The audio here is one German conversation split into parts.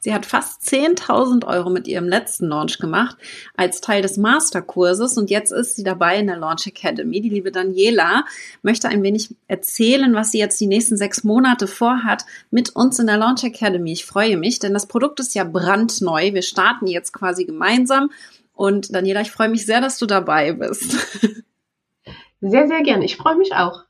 Sie hat fast 10.000 Euro mit ihrem letzten Launch gemacht als Teil des Masterkurses und jetzt ist sie dabei in der Launch Academy. Die liebe Daniela möchte ein wenig erzählen, was sie jetzt die nächsten sechs Monate vorhat mit uns in der Launch Academy. Ich freue mich, denn das Produkt ist ja brandneu. Wir starten jetzt quasi gemeinsam und Daniela, ich freue mich sehr, dass du dabei bist. Sehr, sehr gern. Ich freue mich auch.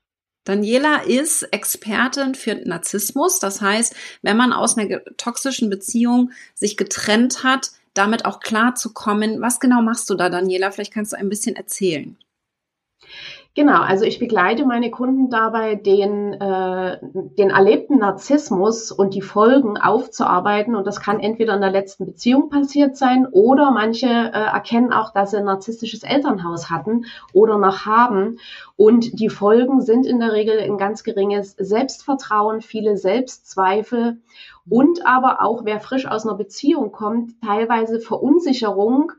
Daniela ist Expertin für Narzissmus. Das heißt, wenn man aus einer toxischen Beziehung sich getrennt hat, damit auch klar zu kommen. Was genau machst du da, Daniela? Vielleicht kannst du ein bisschen erzählen. Genau, also ich begleite meine Kunden dabei, den, äh, den erlebten Narzissmus und die Folgen aufzuarbeiten. Und das kann entweder in der letzten Beziehung passiert sein oder manche äh, erkennen auch, dass sie ein narzisstisches Elternhaus hatten oder noch haben. Und die Folgen sind in der Regel ein ganz geringes Selbstvertrauen, viele Selbstzweifel und aber auch, wer frisch aus einer Beziehung kommt, teilweise Verunsicherung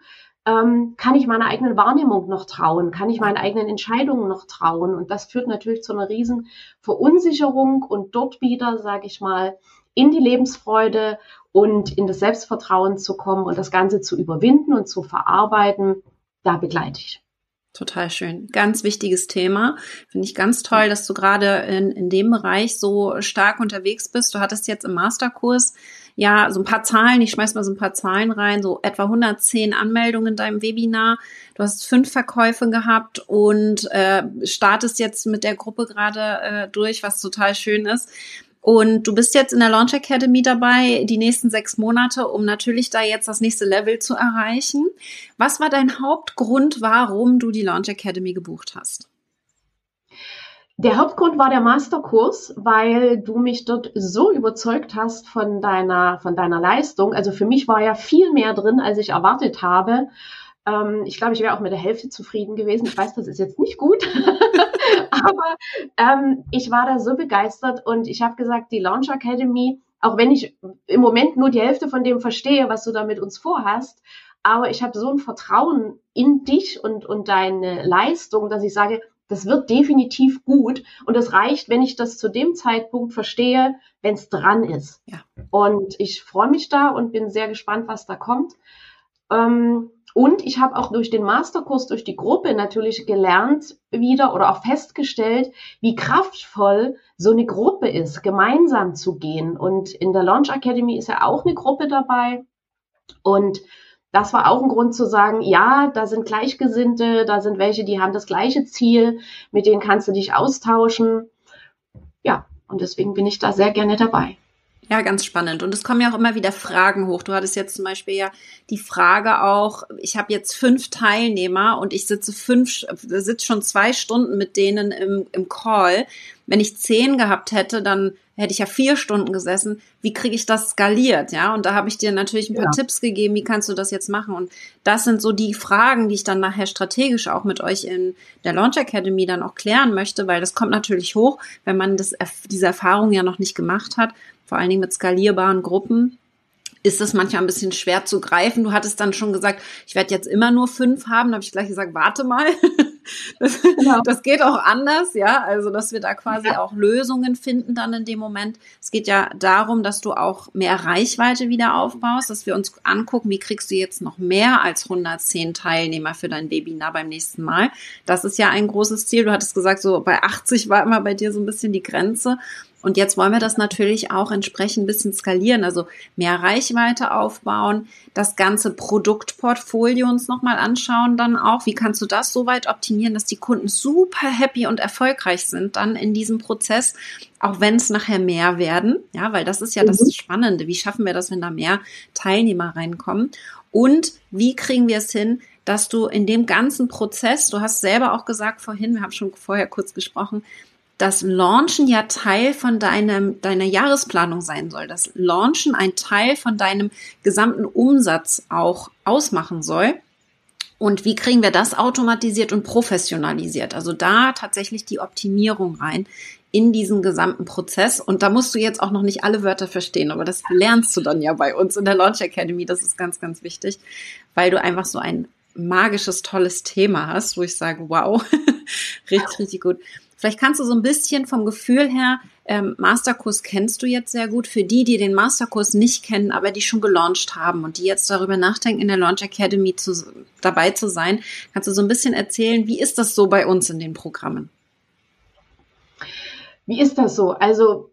ähm, kann ich meiner eigenen Wahrnehmung noch trauen? Kann ich meinen eigenen Entscheidungen noch trauen? Und das führt natürlich zu einer riesen Verunsicherung und dort wieder, sage ich mal, in die Lebensfreude und in das Selbstvertrauen zu kommen und das Ganze zu überwinden und zu verarbeiten, da begleite ich. Total schön. Ganz wichtiges Thema. Finde ich ganz toll, dass du gerade in, in dem Bereich so stark unterwegs bist. Du hattest jetzt im Masterkurs ja, so ein paar Zahlen, ich schmeiß mal so ein paar Zahlen rein, so etwa 110 Anmeldungen in deinem Webinar. Du hast fünf Verkäufe gehabt und äh, startest jetzt mit der Gruppe gerade äh, durch, was total schön ist. Und du bist jetzt in der Launch Academy dabei, die nächsten sechs Monate, um natürlich da jetzt das nächste Level zu erreichen. Was war dein Hauptgrund, warum du die Launch Academy gebucht hast? Der Hauptgrund war der Masterkurs, weil du mich dort so überzeugt hast von deiner, von deiner Leistung. Also für mich war ja viel mehr drin, als ich erwartet habe. Ähm, ich glaube, ich wäre auch mit der Hälfte zufrieden gewesen. Ich weiß, das ist jetzt nicht gut, aber ähm, ich war da so begeistert und ich habe gesagt, die Launch Academy, auch wenn ich im Moment nur die Hälfte von dem verstehe, was du da mit uns vorhast, aber ich habe so ein Vertrauen in dich und, und deine Leistung, dass ich sage, das wird definitiv gut und es reicht, wenn ich das zu dem Zeitpunkt verstehe, wenn es dran ist. Ja. Und ich freue mich da und bin sehr gespannt, was da kommt. Ähm, und ich habe auch durch den Masterkurs, durch die Gruppe natürlich gelernt wieder oder auch festgestellt, wie kraftvoll so eine Gruppe ist, gemeinsam zu gehen. Und in der Launch Academy ist ja auch eine Gruppe dabei. Und das war auch ein Grund zu sagen, ja, da sind Gleichgesinnte, da sind welche, die haben das gleiche Ziel, mit denen kannst du dich austauschen. Ja, und deswegen bin ich da sehr gerne dabei. Ja, ganz spannend. Und es kommen ja auch immer wieder Fragen hoch. Du hattest jetzt zum Beispiel ja die Frage auch, ich habe jetzt fünf Teilnehmer und ich sitze fünf, sitze schon zwei Stunden mit denen im, im Call. Wenn ich zehn gehabt hätte, dann hätte ich ja vier Stunden gesessen. Wie kriege ich das skaliert? Ja, und da habe ich dir natürlich ein paar ja. Tipps gegeben, wie kannst du das jetzt machen? Und das sind so die Fragen, die ich dann nachher strategisch auch mit euch in der Launch Academy dann auch klären möchte, weil das kommt natürlich hoch, wenn man das, diese Erfahrung ja noch nicht gemacht hat vor allen Dingen mit skalierbaren Gruppen, ist es manchmal ein bisschen schwer zu greifen. Du hattest dann schon gesagt, ich werde jetzt immer nur fünf haben. Da habe ich gleich gesagt, warte mal. Das, genau. das, geht auch anders, ja. Also, dass wir da quasi ja. auch Lösungen finden dann in dem Moment. Es geht ja darum, dass du auch mehr Reichweite wieder aufbaust, dass wir uns angucken, wie kriegst du jetzt noch mehr als 110 Teilnehmer für dein Webinar beim nächsten Mal. Das ist ja ein großes Ziel. Du hattest gesagt, so bei 80 war immer bei dir so ein bisschen die Grenze. Und jetzt wollen wir das natürlich auch entsprechend ein bisschen skalieren, also mehr Reichweite aufbauen, das ganze Produktportfolio uns nochmal anschauen dann auch. Wie kannst du das so weit optimieren, dass die Kunden super happy und erfolgreich sind dann in diesem Prozess, auch wenn es nachher mehr werden? Ja, weil das ist ja das mhm. Spannende. Wie schaffen wir das, wenn da mehr Teilnehmer reinkommen? Und wie kriegen wir es hin, dass du in dem ganzen Prozess, du hast selber auch gesagt vorhin, wir haben schon vorher kurz gesprochen, dass Launchen ja Teil von deinem, deiner Jahresplanung sein soll, dass Launchen ein Teil von deinem gesamten Umsatz auch ausmachen soll. Und wie kriegen wir das automatisiert und professionalisiert? Also da tatsächlich die Optimierung rein in diesen gesamten Prozess. Und da musst du jetzt auch noch nicht alle Wörter verstehen, aber das lernst du dann ja bei uns in der Launch Academy. Das ist ganz, ganz wichtig, weil du einfach so ein magisches, tolles Thema hast, wo ich sage, wow, richtig, richtig gut. Vielleicht kannst du so ein bisschen vom Gefühl her, ähm, Masterkurs kennst du jetzt sehr gut. Für die, die den Masterkurs nicht kennen, aber die schon gelauncht haben und die jetzt darüber nachdenken, in der Launch Academy zu, dabei zu sein, kannst du so ein bisschen erzählen, wie ist das so bei uns in den Programmen? Wie ist das so? Also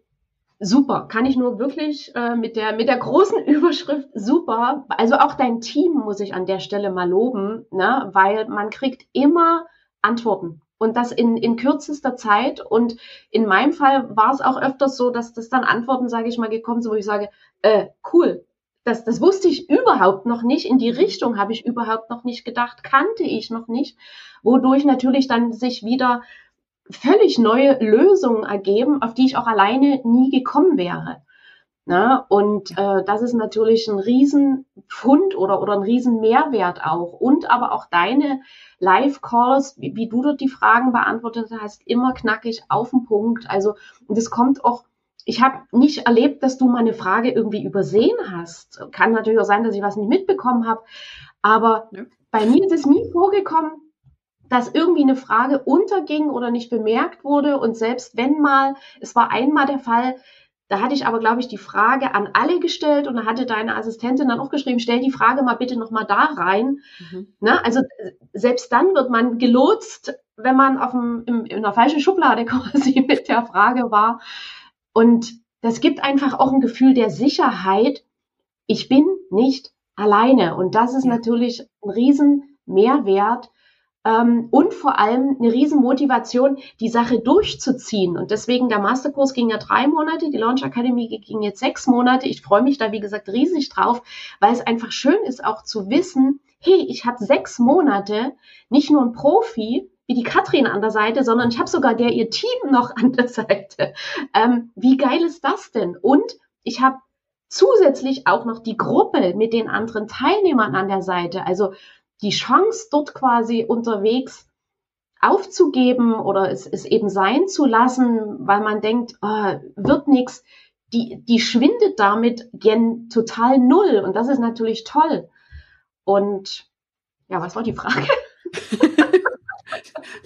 super, kann ich nur wirklich äh, mit der mit der großen Überschrift super. Also auch dein Team muss ich an der Stelle mal loben, ne? weil man kriegt immer Antworten und das in, in kürzester Zeit. Und in meinem Fall war es auch öfters so, dass das dann Antworten, sage ich mal, gekommen sind, wo ich sage, äh, cool, das, das wusste ich überhaupt noch nicht. In die Richtung habe ich überhaupt noch nicht gedacht, kannte ich noch nicht, wodurch natürlich dann sich wieder völlig neue Lösungen ergeben, auf die ich auch alleine nie gekommen wäre. Na, und äh, das ist natürlich ein Riesenpfund oder, oder ein Riesenmehrwert auch. Und aber auch deine Live-Calls, wie, wie du dort die Fragen beantwortet hast, immer knackig auf den Punkt. Also, und es kommt auch, ich habe nicht erlebt, dass du meine Frage irgendwie übersehen hast. Kann natürlich auch sein, dass ich was nicht mitbekommen habe. Aber ja. bei mir ist es nie vorgekommen, dass irgendwie eine Frage unterging oder nicht bemerkt wurde. Und selbst wenn mal, es war einmal der Fall, da hatte ich aber, glaube ich, die Frage an alle gestellt und da hatte deine Assistentin dann auch geschrieben, stell die Frage mal bitte nochmal da rein. Mhm. Ne? Also selbst dann wird man gelotst, wenn man auf dem, im, in der falschen Schublade quasi mit der Frage war. Und das gibt einfach auch ein Gefühl der Sicherheit. Ich bin nicht alleine. Und das ist natürlich ein riesen Mehrwert, ähm, und vor allem eine Riesenmotivation, die Sache durchzuziehen. Und deswegen der Masterkurs ging ja drei Monate, die Launch Academy ging jetzt sechs Monate. Ich freue mich da, wie gesagt, riesig drauf, weil es einfach schön ist, auch zu wissen, hey, ich habe sechs Monate nicht nur ein Profi, wie die Katrin an der Seite, sondern ich habe sogar der ihr Team noch an der Seite. Ähm, wie geil ist das denn? Und ich habe zusätzlich auch noch die Gruppe mit den anderen Teilnehmern an der Seite. Also die Chance, dort quasi unterwegs aufzugeben oder es, es eben sein zu lassen, weil man denkt, oh, wird nichts, die, die schwindet damit gen total null. Und das ist natürlich toll. Und ja, was war die Frage?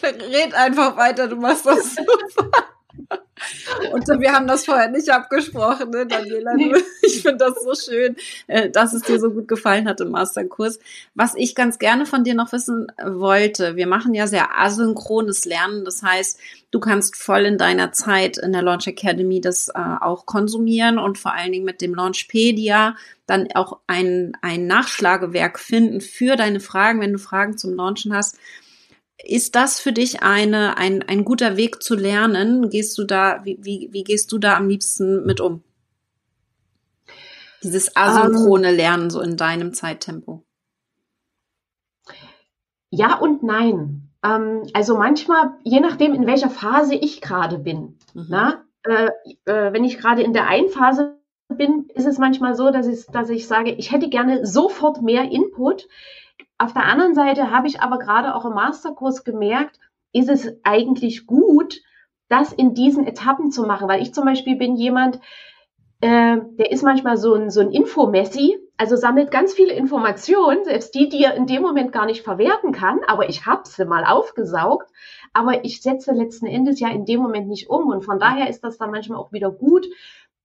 Red einfach weiter, du machst das super. Und wir haben das vorher nicht abgesprochen, ne, Daniela? Nee. Ich finde das so schön, äh, dass es dir so gut gefallen hat im Masterkurs. Was ich ganz gerne von dir noch wissen wollte, wir machen ja sehr asynchrones Lernen. Das heißt, du kannst voll in deiner Zeit in der Launch Academy das äh, auch konsumieren und vor allen Dingen mit dem Launchpedia dann auch ein, ein Nachschlagewerk finden für deine Fragen, wenn du Fragen zum Launchen hast. Ist das für dich eine, ein, ein guter Weg zu lernen? Gehst du da, wie, wie, wie gehst du da am liebsten mit um? Dieses asynchrone um, Lernen so in deinem Zeittempo. Ja und nein. Ähm, also manchmal, je nachdem, in welcher Phase ich gerade bin. Mhm. Na, äh, äh, wenn ich gerade in der einen Phase bin, ist es manchmal so, dass ich, dass ich sage, ich hätte gerne sofort mehr Input. Auf der anderen Seite habe ich aber gerade auch im Masterkurs gemerkt, ist es eigentlich gut, das in diesen Etappen zu machen, weil ich zum Beispiel bin jemand, äh, der ist manchmal so ein, so ein Infomessi, also sammelt ganz viele Informationen, selbst die, die er in dem Moment gar nicht verwerten kann, aber ich habe sie mal aufgesaugt, aber ich setze letzten Endes ja in dem Moment nicht um. Und von daher ist das dann manchmal auch wieder gut,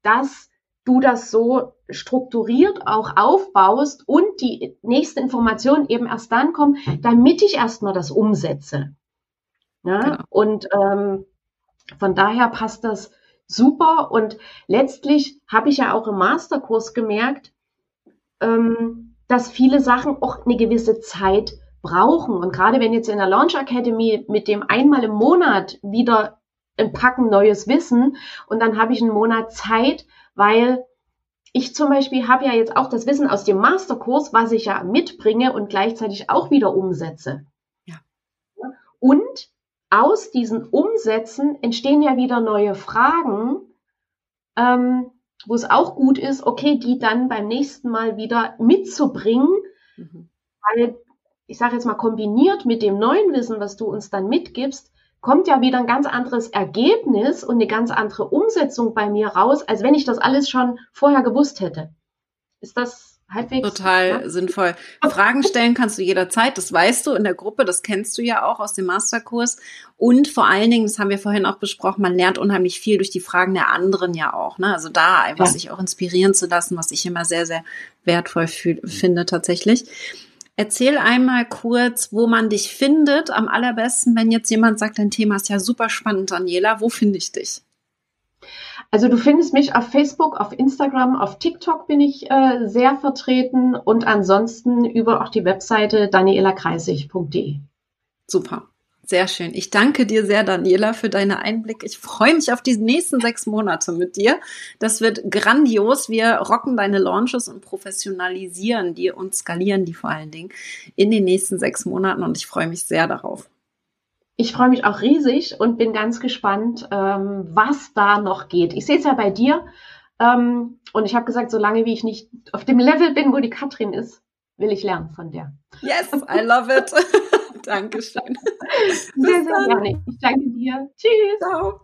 dass du das so strukturiert auch aufbaust und die nächste Information eben erst dann kommt, damit ich erstmal das umsetze. Ja? Genau. Und ähm, von daher passt das super. Und letztlich habe ich ja auch im Masterkurs gemerkt, ähm, dass viele Sachen auch eine gewisse Zeit brauchen. Und gerade wenn jetzt in der Launch Academy mit dem einmal im Monat wieder ein Packen neues Wissen und dann habe ich einen Monat Zeit, weil ich zum Beispiel habe ja jetzt auch das Wissen aus dem Masterkurs, was ich ja mitbringe und gleichzeitig auch wieder umsetze. Ja. Und aus diesen Umsätzen entstehen ja wieder neue Fragen, ähm, wo es auch gut ist, okay, die dann beim nächsten Mal wieder mitzubringen, mhm. weil ich sage jetzt mal, kombiniert mit dem neuen Wissen, was du uns dann mitgibst, kommt ja wieder ein ganz anderes Ergebnis und eine ganz andere Umsetzung bei mir raus, als wenn ich das alles schon vorher gewusst hätte. Ist das halbwegs? Total ja? sinnvoll. Fragen stellen kannst du jederzeit, das weißt du in der Gruppe, das kennst du ja auch aus dem Masterkurs. Und vor allen Dingen, das haben wir vorhin auch besprochen, man lernt unheimlich viel durch die Fragen der anderen ja auch. Ne? Also da einfach ja. sich auch inspirieren zu lassen, was ich immer sehr, sehr wertvoll finde tatsächlich. Erzähl einmal kurz, wo man dich findet. Am allerbesten, wenn jetzt jemand sagt, dein Thema ist ja super spannend, Daniela, wo finde ich dich? Also du findest mich auf Facebook, auf Instagram, auf TikTok bin ich äh, sehr vertreten und ansonsten über auch die Webseite danielakreisig.de. Super. Sehr schön. Ich danke dir sehr, Daniela, für deine Einblicke. Ich freue mich auf die nächsten sechs Monate mit dir. Das wird grandios. Wir rocken deine Launches und professionalisieren die und skalieren die vor allen Dingen in den nächsten sechs Monaten und ich freue mich sehr darauf. Ich freue mich auch riesig und bin ganz gespannt, ähm, was da noch geht. Ich sehe es ja bei dir ähm, und ich habe gesagt, solange wie ich nicht auf dem Level bin, wo die Katrin ist, will ich lernen von der. Yes, I love it. Dankeschön. Sehr, sehr gerne. Ich danke dir. Tschüss. Ciao.